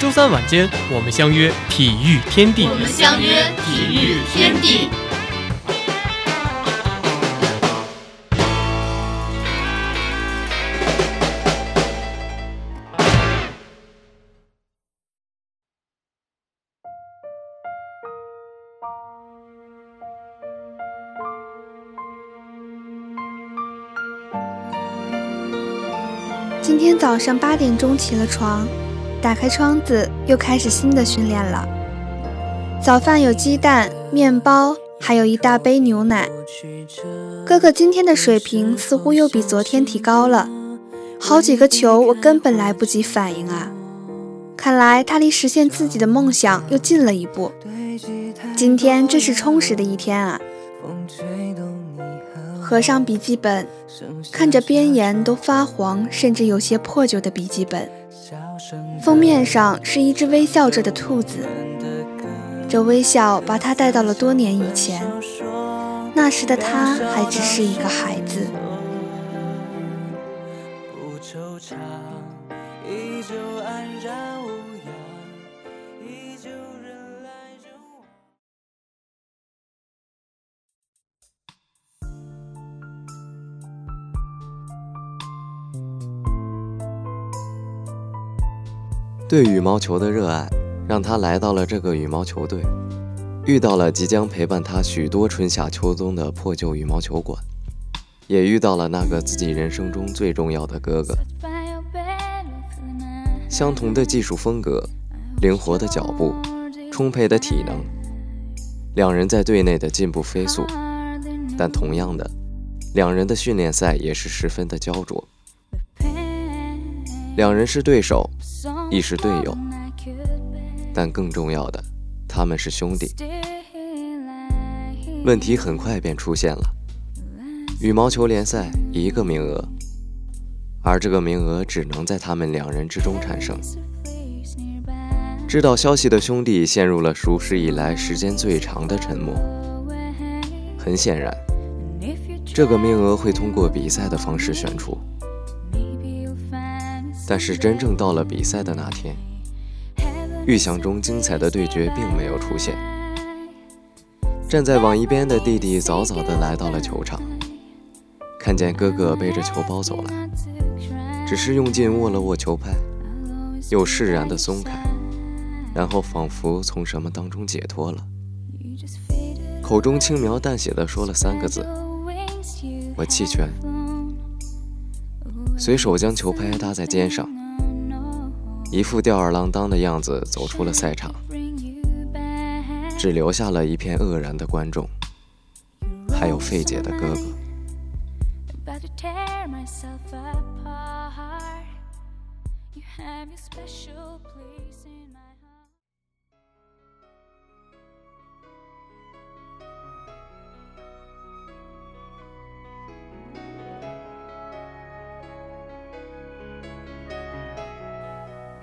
周三晚间，我们相约体育天地。我们相约体育天地。今天早上八点钟起了床。打开窗子，又开始新的训练了。早饭有鸡蛋、面包，还有一大杯牛奶。哥哥今天的水平似乎又比昨天提高了，好几个球我根本来不及反应啊！看来他离实现自己的梦想又近了一步。今天真是充实的一天啊！合上笔记本，看着边沿都发黄，甚至有些破旧的笔记本。封面上是一只微笑着的兔子，这微笑把他带到了多年以前，那时的他还只是一个孩子。对羽毛球的热爱，让他来到了这个羽毛球队，遇到了即将陪伴他许多春夏秋冬的破旧羽毛球馆，也遇到了那个自己人生中最重要的哥哥。相同的技术风格，灵活的脚步，充沛的体能，两人在队内的进步飞速。但同样的，两人的训练赛也是十分的焦灼。两人是对手。亦是队友，但更重要的，他们是兄弟。问题很快便出现了：羽毛球联赛一个名额，而这个名额只能在他们两人之中产生。知道消息的兄弟陷入了熟识以来时间最长的沉默。很显然，这个名额会通过比赛的方式选出。但是真正到了比赛的那天，预想中精彩的对决并没有出现。站在网一边的弟弟早早的来到了球场，看见哥哥背着球包走来，只是用劲握了握球拍，又释然的松开，然后仿佛从什么当中解脱了，口中轻描淡写的说了三个字：“我弃权。”随手将球拍搭在肩上，一副吊儿郎当的样子走出了赛场，只留下了一片愕然的观众，还有费姐的哥哥。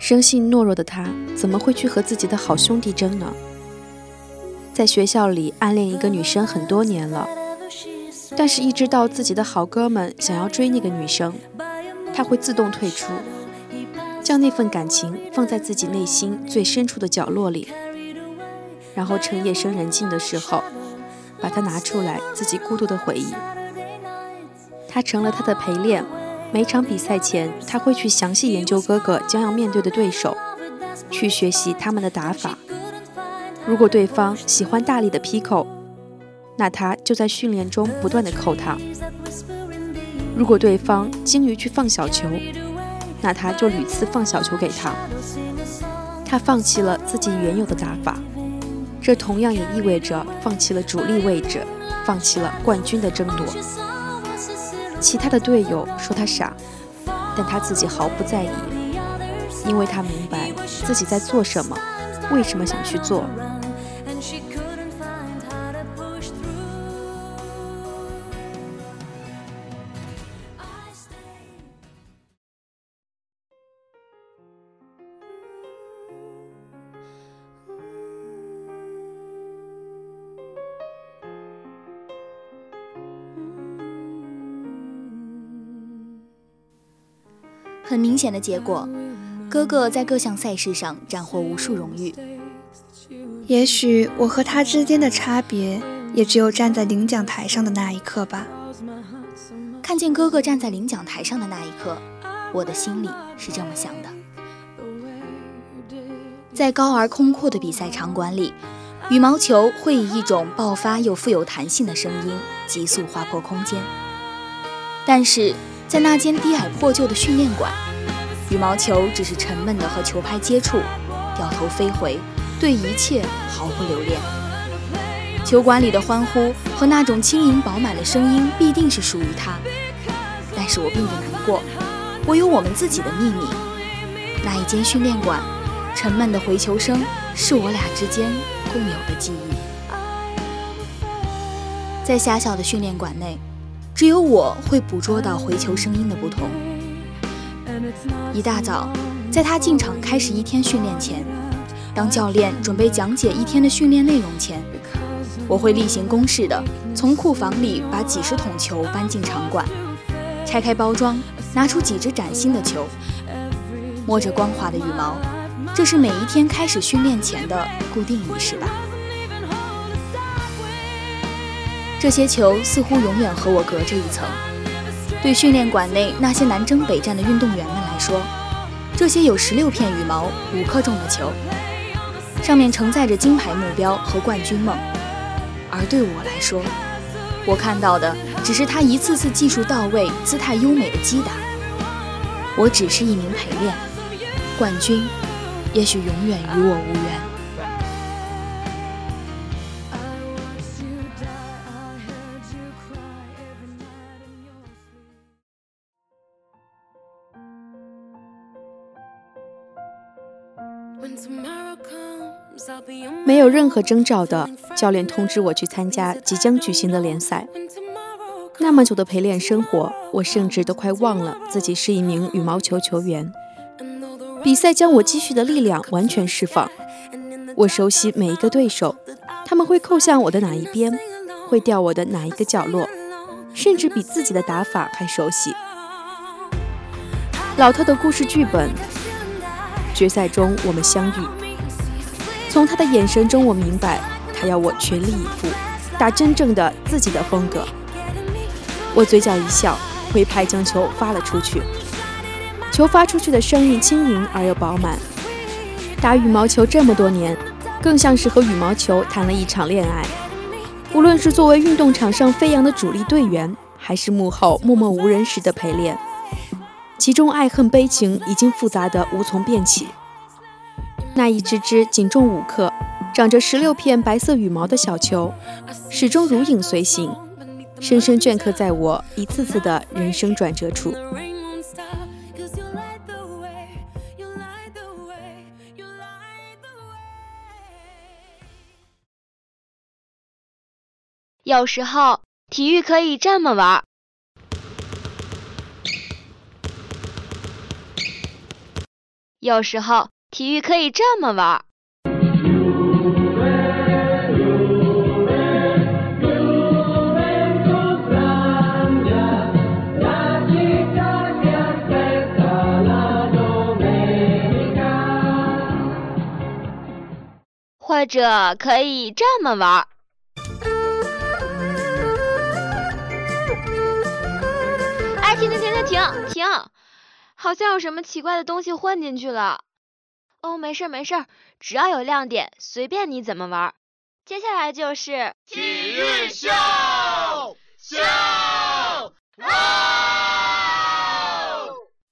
生性懦弱的他，怎么会去和自己的好兄弟争呢？在学校里暗恋一个女生很多年了，但是，一知道自己的好哥们想要追那个女生，他会自动退出，将那份感情放在自己内心最深处的角落里，然后趁夜深人静的时候，把它拿出来，自己孤独的回忆。他成了他的陪练。每场比赛前，他会去详细研究哥哥将要面对的对手，去学习他们的打法。如果对方喜欢大力的劈扣，那他就在训练中不断的扣他；如果对方精于去放小球，那他就屡次放小球给他。他放弃了自己原有的打法，这同样也意味着放弃了主力位置，放弃了冠军的争夺。其他的队友说他傻，但他自己毫不在意，因为他明白自己在做什么，为什么想去做。很明显的结果，哥哥在各项赛事上斩获无数荣誉。也许我和他之间的差别，也只有站在领奖台上的那一刻吧。看见哥哥站在领奖台上的那一刻，我的心里是这么想的。在高而空阔的比赛场馆里，羽毛球会以一种爆发又富有弹性的声音急速划破空间。但是在那间低矮破旧的训练馆，羽毛球只是沉闷的和球拍接触，掉头飞回，对一切毫不留恋。球馆里的欢呼和那种轻盈饱满的声音必定是属于他，但是我并不难过，我有我们自己的秘密。那一间训练馆，沉闷的回球声是我俩之间共有的记忆。在狭小的训练馆内。只有我会捕捉到回球声音的不同。一大早，在他进场开始一天训练前，当教练准备讲解一天的训练内容前，我会例行公事的从库房里把几十桶球搬进场馆，拆开包装，拿出几只崭新的球，摸着光滑的羽毛，这是每一天开始训练前的固定仪式吧。这些球似乎永远和我隔着一层。对训练馆内那些南征北战的运动员们来说，这些有十六片羽毛、五克重的球，上面承载着金牌目标和冠军梦；而对我来说，我看到的只是他一次次技术到位、姿态优美的击打。我只是一名陪练，冠军也许永远与我无缘。有任何征兆的，教练通知我去参加即将举行的联赛。那么久的陪练生活，我甚至都快忘了自己是一名羽毛球球员。比赛将我积蓄的力量完全释放。我熟悉每一个对手，他们会扣向我的哪一边，会掉我的哪一个角落，甚至比自己的打法还熟悉。老特的故事剧本。决赛中我们相遇，从他的眼神中我明白，他要我全力以赴，打真正的自己的风格。我嘴角一笑，挥拍将球发了出去，球发出去的声音轻盈而又饱满。打羽毛球这么多年，更像是和羽毛球谈了一场恋爱。无论是作为运动场上飞扬的主力队员，还是幕后默默无人时的陪练。其中爱恨悲情已经复杂的无从辩起。那一只只仅重五克、长着十六片白色羽毛的小球，始终如影随形，深深镌刻在我一次次的人生转折处。有时候，体育可以这么玩儿。有时候体育可以这么玩，或者可以这么玩。哎，停停停停停停！好像有什么奇怪的东西混进去了。哦，没事没事，只要有亮点，随便你怎么玩。接下来就是体育秀秀啊！